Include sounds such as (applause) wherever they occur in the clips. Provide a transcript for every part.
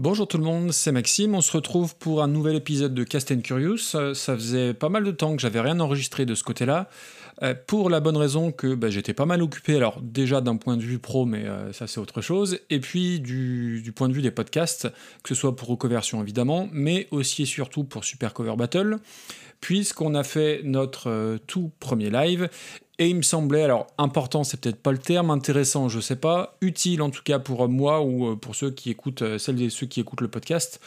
Bonjour tout le monde, c'est Maxime. On se retrouve pour un nouvel épisode de Cast and Curious. Euh, ça faisait pas mal de temps que j'avais rien enregistré de ce côté-là, euh, pour la bonne raison que bah, j'étais pas mal occupé. Alors déjà d'un point de vue pro, mais euh, ça c'est autre chose. Et puis du, point de vue des podcasts, que ce soit pour Recoversion évidemment, mais aussi et surtout pour Super Cover Battle, puisqu'on a fait notre tout premier live et il me semblait, alors important, c'est peut-être pas le terme, intéressant, je sais pas, utile en tout cas pour moi ou euh, pour ceux qui écoutent, euh, celles et ceux qui écoutent le podcast,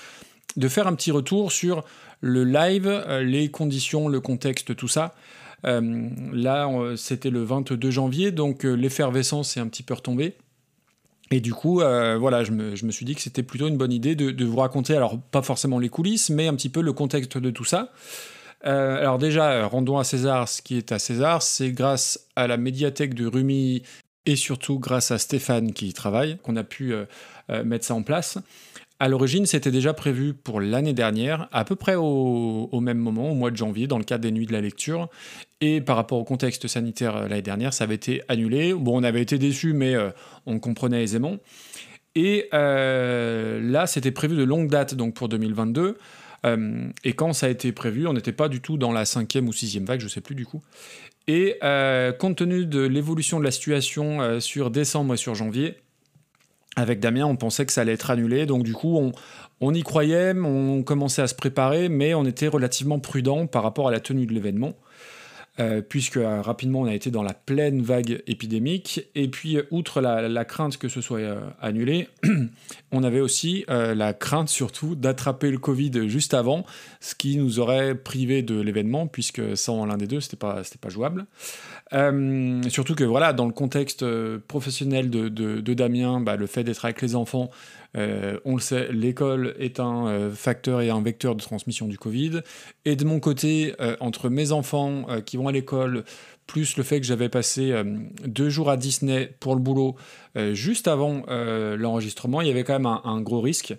de faire un petit retour sur le live, euh, les conditions, le contexte, tout ça. là, c'était le 22 janvier, donc l'effervescence est un petit peu retombée. Et du coup, voilà, je me, je me, suis dit que c'était plutôt une bonne idée de, vous raconter, alors pas forcément les coulisses, mais un petit peu le contexte de tout ça. Euh, alors déjà, rendons à César ce qui est à César. C'est grâce à la médiathèque de Rumi et surtout grâce à Stéphane qui y travaille qu'on a pu euh, euh, mettre ça en place. À l'origine, c'était déjà prévu pour l'année dernière, à peu près au, même moment, au mois de janvier, dans le cadre des Nuits de la Lecture. Et par rapport au contexte sanitaire l'année dernière, ça avait été annulé. Bon, on avait été déçus, mais on comprenait aisément. Et là, c'était prévu de longue date, donc pour 2022. Euh, et quand ça a été prévu, on n'était pas du tout dans la cinquième ou sixième vague, je sais plus du coup. Et euh, compte tenu de l'évolution de la situation euh, sur décembre et sur janvier, avec Damien, on pensait que ça allait être annulé. Donc du coup, on, on y croyait, on commençait à se préparer, mais on était relativement prudent par rapport à la tenue de l'événement. Euh, puisque euh, rapidement on a été dans la pleine vague épidémique. Et puis, euh, outre la, crainte que ce soit annulé, (clears throat) on avait aussi la crainte surtout d'attraper le Covid juste avant, ce qui nous aurait privé de l'événement, puisque sans l'un des deux, c'était pas, pas jouable. surtout que voilà, dans le contexte professionnel de, Damien, bah, le fait d'être avec les enfants, euh, on le sait, l'école est un euh, facteur et un vecteur de transmission du Covid. Et de mon côté, euh, entre mes enfants qui vont à l'école, plus le fait que j'avais passé deux jours à Disney pour le boulot juste avant l'enregistrement, il y avait quand même un gros risque.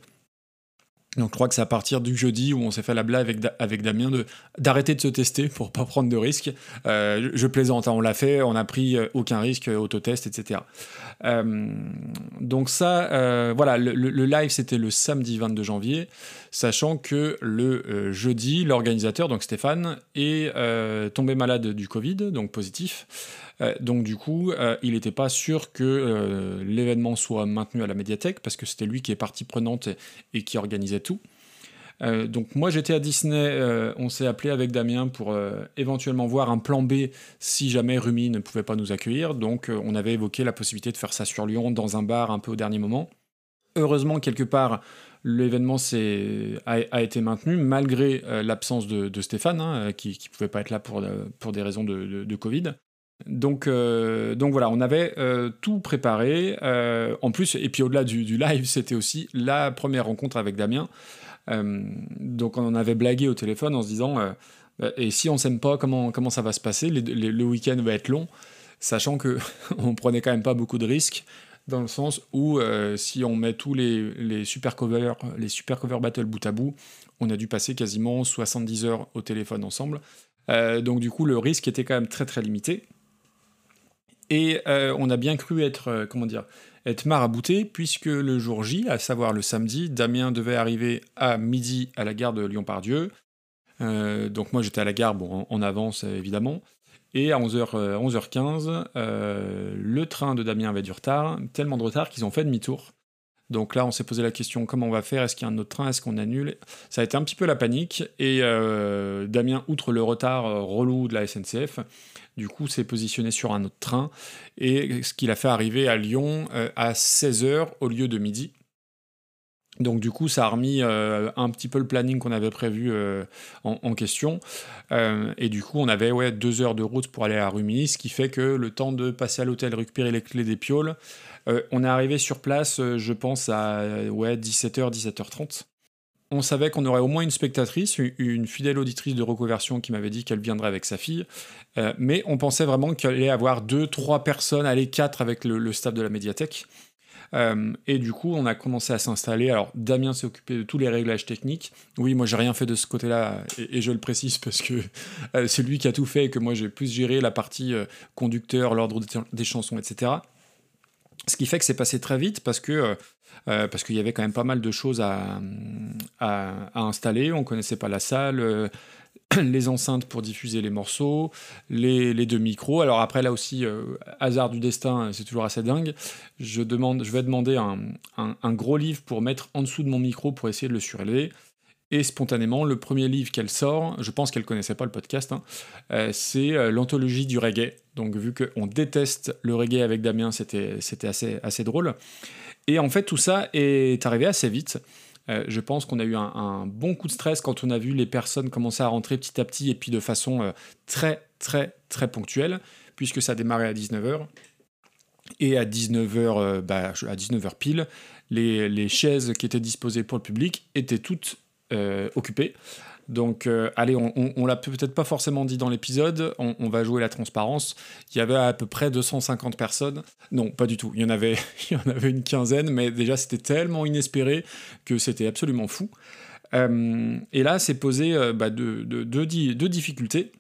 Donc je crois que c'est à partir du jeudi où on s'est fait la blague avec, avec Damien d'arrêter de se tester pour pas prendre de risques. Euh, je plaisante, hein, on l'a fait, on n'a pris euh, aucun risque, euh, autotest, etc. donc ça, voilà, le, le live c'était le samedi 22 janvier, sachant que le jeudi, l'organisateur, donc Stéphane, est tombé malade du Covid, donc positif. Euh, donc du coup, euh, il n'était pas sûr que euh, l'événement soit maintenu à la médiathèque, parce que c'était lui qui est partie prenante et, qui organisait tout. donc moi j'étais à Disney, on s'est appelé avec Damien pour éventuellement voir un plan B si jamais Rumi ne pouvait pas nous accueillir. Donc on avait évoqué la possibilité de faire ça sur Lyon dans un bar un peu au dernier moment. Heureusement quelque part l'événement a, été maintenu malgré l'absence de, Stéphane hein, qui ne pouvait pas être là pour, pour des raisons de Covid. Donc, euh, donc voilà, on avait euh, tout préparé. Euh, en plus, et puis au-delà du, live, c'était aussi la première rencontre avec Damien. donc on en avait blagué au téléphone en se disant et si on s'aime pas, comment, ça va se passer? Le week-end va être long, sachant que (laughs) on prenait quand même pas beaucoup de risques dans le sens où si on met tous les, les super covers, les super cover battle bout à bout, on a dû passer quasiment 70 heures au téléphone ensemble. donc du coup, le risque était quand même très très limité. Et euh, on a bien cru être, euh, comment dire, être marabouté, puisque le jour J, à savoir le samedi, Damien devait arriver à midi à la gare de Lyon-Pardieu. Euh, donc moi j'étais à la gare, bon, en, avance évidemment. Et à 11h, 11h15, le train de Damien avait du retard, tellement de retard qu'ils ont fait demi-tour. Donc là, on s'est posé la question comment on va faire? Est-ce qu'il y a un autre train? Est-ce qu'on annule? Ça a été un petit peu la panique. Et Damien, outre le retard relou de la SNCF, du coup, s'est positionné sur un autre train, et ce qu'il a fait arriver à Lyon euh, à 16h au lieu de midi. Donc du coup, ça a remis euh, un petit peu le planning qu'on avait prévu euh, en, question. et du coup, on avait ouais, deux heures de route pour aller à Rumilly, ce qui fait que le temps de passer à l'hôtel, récupérer les clés des pioles, on est arrivé sur place, je pense, à ouais, 17h, 17h30 on savait qu'on aurait au moins une spectatrice, une fidèle auditrice de reconversion qui m'avait dit qu'elle viendrait avec sa fille, euh, mais on pensait vraiment qu'il allait avoir deux, trois personnes, allez quatre avec le, staff de la médiathèque. Euh, et du coup, on a commencé à s'installer. Alors, Damien s'est occupé de tous les réglages techniques. Oui, moi, j'ai rien fait de ce côté-là, et, je le précise parce que euh, c'est lui qui a tout fait et que moi, j'ai plus géré la partie conducteur, l'ordre des chansons, etc. Ce qui fait que c'est passé très vite parce que parce qu'il y avait quand même pas mal de choses à, à, installer. On connaissait pas la salle, (clears throat) les enceintes pour diffuser les morceaux, les, deux micros. Alors après, là aussi, euh, hasard du destin, c'est toujours assez dingue. Je vais demander un, gros livre pour mettre en dessous de mon micro pour essayer de le surélever. Et spontanément, le premier livre qu'elle sort, je pense qu'elle connaissait pas le podcast, hein, euh, c'est euh, l'anthologie du reggae. Donc vu qu'on déteste le reggae avec Damien, c'était assez, assez drôle. Et en fait, tout ça est arrivé assez vite. Euh, je pense qu'on a eu un, bon coup de stress quand on a vu les personnes commencer à rentrer petit à petit et puis de façon très très très ponctuelle, puisque ça a démarré à 19h. Et à 19h, euh, bah, à 19h pile, les, chaises qui étaient disposées pour le public étaient toutes occupées. Donc, euh, allez, on, l'a peut-être pas forcément dit dans l'épisode, on, va jouer la transparence. Il y avait à peu près 250 personnes. Non, pas du tout. Il y en avait, (laughs) il y en avait une quinzaine, mais déjà c'était tellement inespéré que c'était absolument fou. Euh, et là, c'est posé euh, bah, deux, difficultés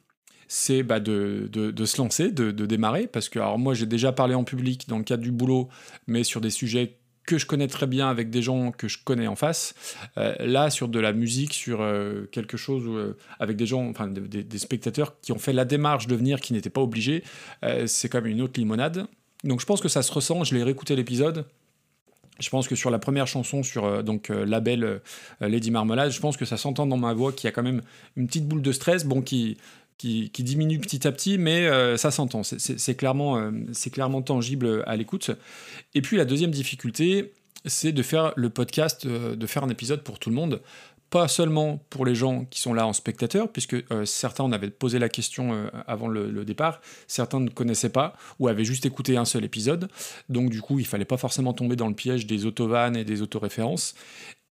c'est bah, de, de, se lancer, de, de, démarrer, parce que alors moi j'ai déjà parlé en public dans le cadre du boulot, mais sur des sujets que je connais très bien avec des gens que je connais en face. Euh, là, sur de la musique, sur euh, quelque chose euh, avec des gens, enfin des, spectateurs qui ont fait la démarche de venir, qui n'étaient pas obligés, c'est même une autre limonade. Donc je pense que ça se ressent. Je l'ai réécouté l'épisode. Je pense que sur la première chanson, sur donc label Lady Marmalade, je pense que ça s'entend dans ma voix qu'il y a quand même une petite boule de stress, bon qui qui, diminue petit à petit, mais euh, ça s'entend. C'est clairement, euh, clairement tangible à l'écoute. Et puis la deuxième difficulté, c'est de faire le podcast, euh, de faire un épisode pour tout le monde. Pas seulement pour les gens qui sont là en spectateur, puisque certains, on avait posé la question avant le, départ, certains ne connaissaient pas ou avaient juste écouté un seul épisode. Donc du coup, il fallait pas forcément tomber dans le piège des autovannes et des autoréférences.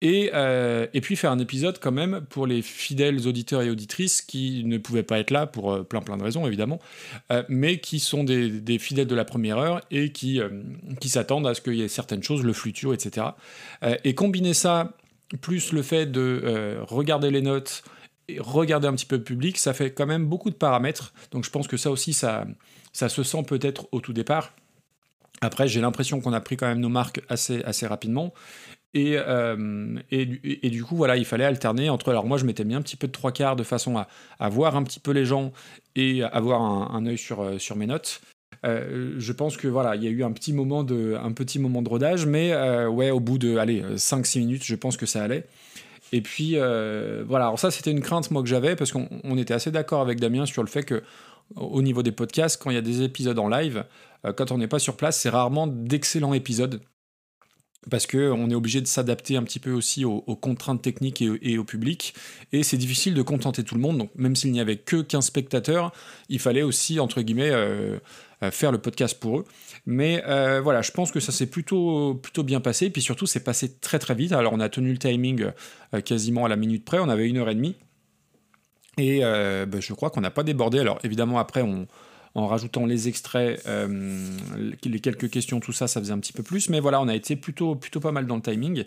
Euh, et, puis faire un épisode quand même pour les fidèles auditeurs et auditrices qui ne pouvaient pas être là pour euh, plein plein de raisons évidemment, euh, mais qui sont des, fidèles de la première heure et qui, qui s'attendent à ce qu'il y ait certaines choses, le futur, etc. et combiner ça, plus le fait de regarder les notes, et regarder un petit peu le public, ça fait quand même beaucoup de paramètres. Donc je pense que ça aussi, ça, ça se sent peut-être au tout départ. Après, j'ai l'impression qu'on a pris quand même nos marques assez, assez rapidement. Euh, et, et, du coup, voilà, il fallait alterner entre. Alors, moi, je m'étais mis un petit peu de trois quarts de façon à, voir un petit peu les gens et avoir un, un œil sur, euh, sur mes notes. Euh, je pense que voilà, il y a eu un petit moment de, un petit moment de rodage, mais ouais, au bout de allez, 5-6 minutes, je pense que ça allait. Et puis voilà, alors ça c'était une crainte moi que j'avais parce qu'on était assez d'accord avec Damien sur le fait que au niveau des podcasts, quand il y a des épisodes en live, quand on n'est pas sur place, c'est rarement d'excellents épisodes parce qu'on est obligé de s'adapter un petit peu aussi aux, contraintes techniques et, au public, et c'est difficile de contenter tout le monde, donc même s'il n'y avait que 15 spectateurs, il fallait aussi, entre guillemets, euh, euh, faire le podcast pour eux. Mais euh, voilà, je pense que ça s'est plutôt, plutôt bien passé, et puis surtout, c'est passé très très vite, alors on a tenu le timing quasiment à la minute près, on avait une heure et demie, et ben, je crois qu'on n'a pas débordé, alors évidemment après on en rajoutant les extraits, euh, les quelques questions, tout ça, ça faisait un petit peu plus. Mais voilà, on a été plutôt, pas mal dans le timing.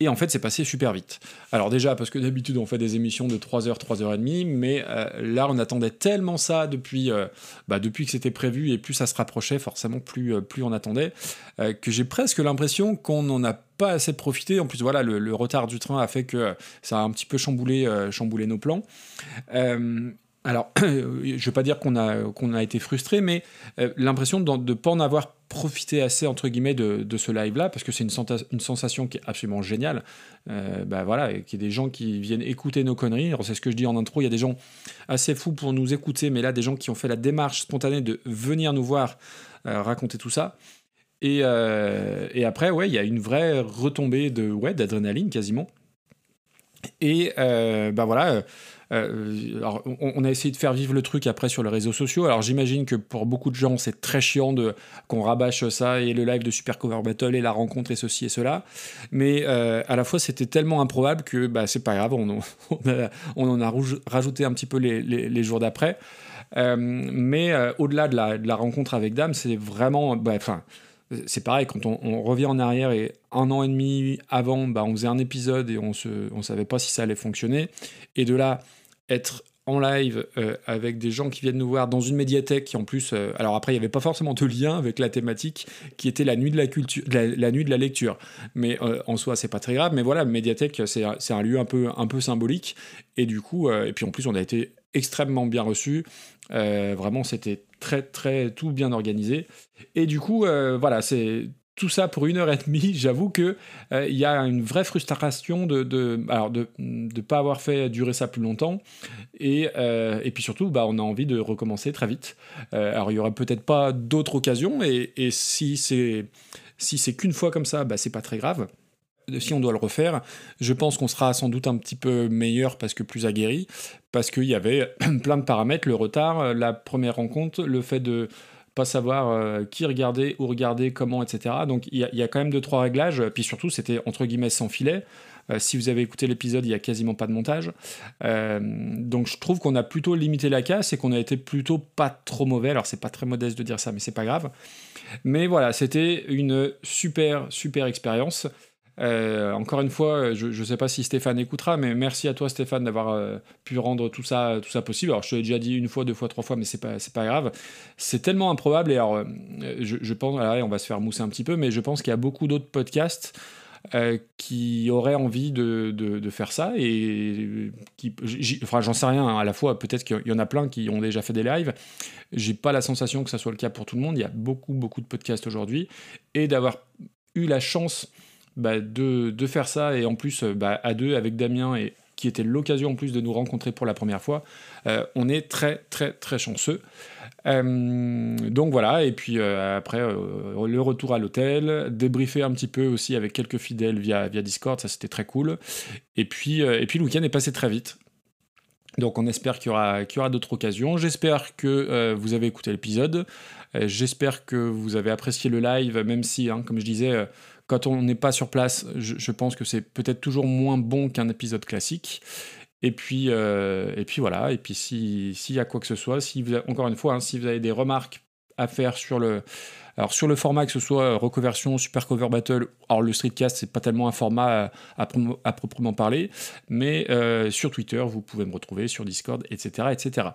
Et en fait, c'est passé super vite. Alors déjà, parce que d'habitude, on fait des émissions de 3h, 3h30, mais euh, là, on attendait tellement ça depuis, euh, bah, depuis que c'était prévu, et plus ça se rapprochait, forcément, plus, plus on attendait, que j'ai presque l'impression qu'on n'en a pas assez profité. En plus, voilà, le, retard du train a fait que ça a un petit peu chamboulé nos plans. Alors, (clears throat) je ne vais pas dire qu'on a, a été frustré, mais euh, l'impression de ne pas en avoir profité assez, entre guillemets, de, ce live-là, parce que c'est une, sensation qui est absolument géniale. Euh, bah voilà, qu'il y ait des gens qui viennent écouter nos conneries. C'est ce que je dis en intro, il y a des gens assez fous pour nous écouter, mais là, des gens qui ont fait la démarche spontanée de venir nous voir euh, raconter tout ça. Et, et après, ouais, il y a une vraie retombée de, ouais, d'adrénaline quasiment. Et ben voilà euh, on, a essayé de faire vivre le truc après sur les réseaux sociaux. Alors j'imagine que pour beaucoup de gens, c'est très chiant de qu'on rabâche ça et le live de Super Cover Battle et la rencontre et ceci et cela. Mais euh, à la fois, c'était tellement improbable que bah, c'est pas grave, on, on, en a rajouté un petit peu les, jours d'après. Euh, mais au-delà de la, rencontre avec Dame, c'est vraiment. Bah, enfin c'est pareil, quand on, revient en arrière et un an et demi avant, bah, on faisait un épisode et on ne on savait pas si ça allait fonctionner. Et de là être en live euh, avec des gens qui viennent nous voir dans une médiathèque qui en plus, euh, alors après il n'y avait pas forcément de lien avec la thématique qui était la nuit de la culture, la, nuit de la lecture, mais en soi c'est pas très grave, mais voilà, médiathèque c'est un lieu un peu un peu symbolique. Et du coup et puis en plus on a été extrêmement bien reçus, vraiment c'était très très tout bien organisé. Et du coup voilà c'est tout ça pour une heure et demie, (laughs) j'avoue que euh, il y a une vraie frustration de de de de pas avoir fait durer ça plus longtemps et, euh, et puis surtout bah on a envie de recommencer très vite. Euh, alors il y aurait peut-être pas d'autres occasions et, et si c'est si c'est qu'une fois comme ça, bah c'est pas très grave. Si on doit le refaire, je pense qu'on sera sans doute un petit peu meilleur parce que plus aguerri, parce qu'il y avait (clears throat) plein de paramètres, le retard, la première rencontre, le fait de pas savoir euh, qui regarder, où regarder, comment, etc. Donc il y, a quand même deux, trois réglages. Puis surtout, c'était entre guillemets sans filet. Euh, si vous avez écouté l'épisode, il y a quasiment pas de montage. Euh, donc je trouve qu'on a plutôt limité la casse et qu'on a été plutôt pas trop mauvais. Alors c'est pas très modeste de dire ça, mais c'est pas grave. Mais voilà, c'était une super, super expérience. Euh, encore une fois, je ne sais pas si Stéphane écoutera, mais merci à toi Stéphane d'avoir euh, pu rendre tout ça, tout ça possible. Alors je te l'ai déjà dit une fois, deux fois, trois fois, mais c'est pas, pas grave. C'est tellement improbable et alors euh, je, pense, on va se faire mousser un petit peu, mais je pense qu'il y a beaucoup d'autres podcasts qui auraient envie de, de, faire ça et qui, enfin j'en sais rien. Hein, à la fois, peut-être qu'il y en a plein qui ont déjà fait des lives. J'ai pas la sensation que ça soit le cas pour tout le monde. Il y a beaucoup beaucoup de podcasts aujourd'hui et d'avoir eu la chance bah, de, faire ça, et en plus euh, bah, à deux avec Damien, et qui était l'occasion en plus de nous rencontrer pour la première fois, euh, on est très très très chanceux. Euh, donc voilà, et puis après le retour à l'hôtel, débriefer un petit peu aussi avec quelques fidèles via, via Discord, ça c'était très cool. Et puis, et puis le week-end est passé très vite. Donc on espère qu'il y aura, d'autres occasions. J'espère que vous avez écouté l'épisode. J'espère que vous avez apprécié le live, même si, hein, comme je disais, quand on n'est pas sur place, je, pense que c'est peut-être toujours moins bon qu'un épisode classique. Et puis, euh, et puis voilà, et puis s'il y a quoi que ce soit, si encore une fois, hein, si vous avez des remarques à faire sur le, alors sur le format, que ce soit reconversion, super cover battle, alors le streetcast, c'est pas tellement un format à, à, proprement parler, mais euh, sur Twitter, vous pouvez me retrouver, sur Discord, etc. etc.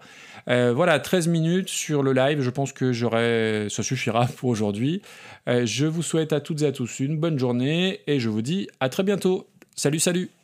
Euh, voilà, 13 minutes sur le live, je pense que ça suffira (laughs) pour aujourd'hui. Euh, je vous souhaite à toutes et à tous une bonne journée et je vous dis à très bientôt. Salut, salut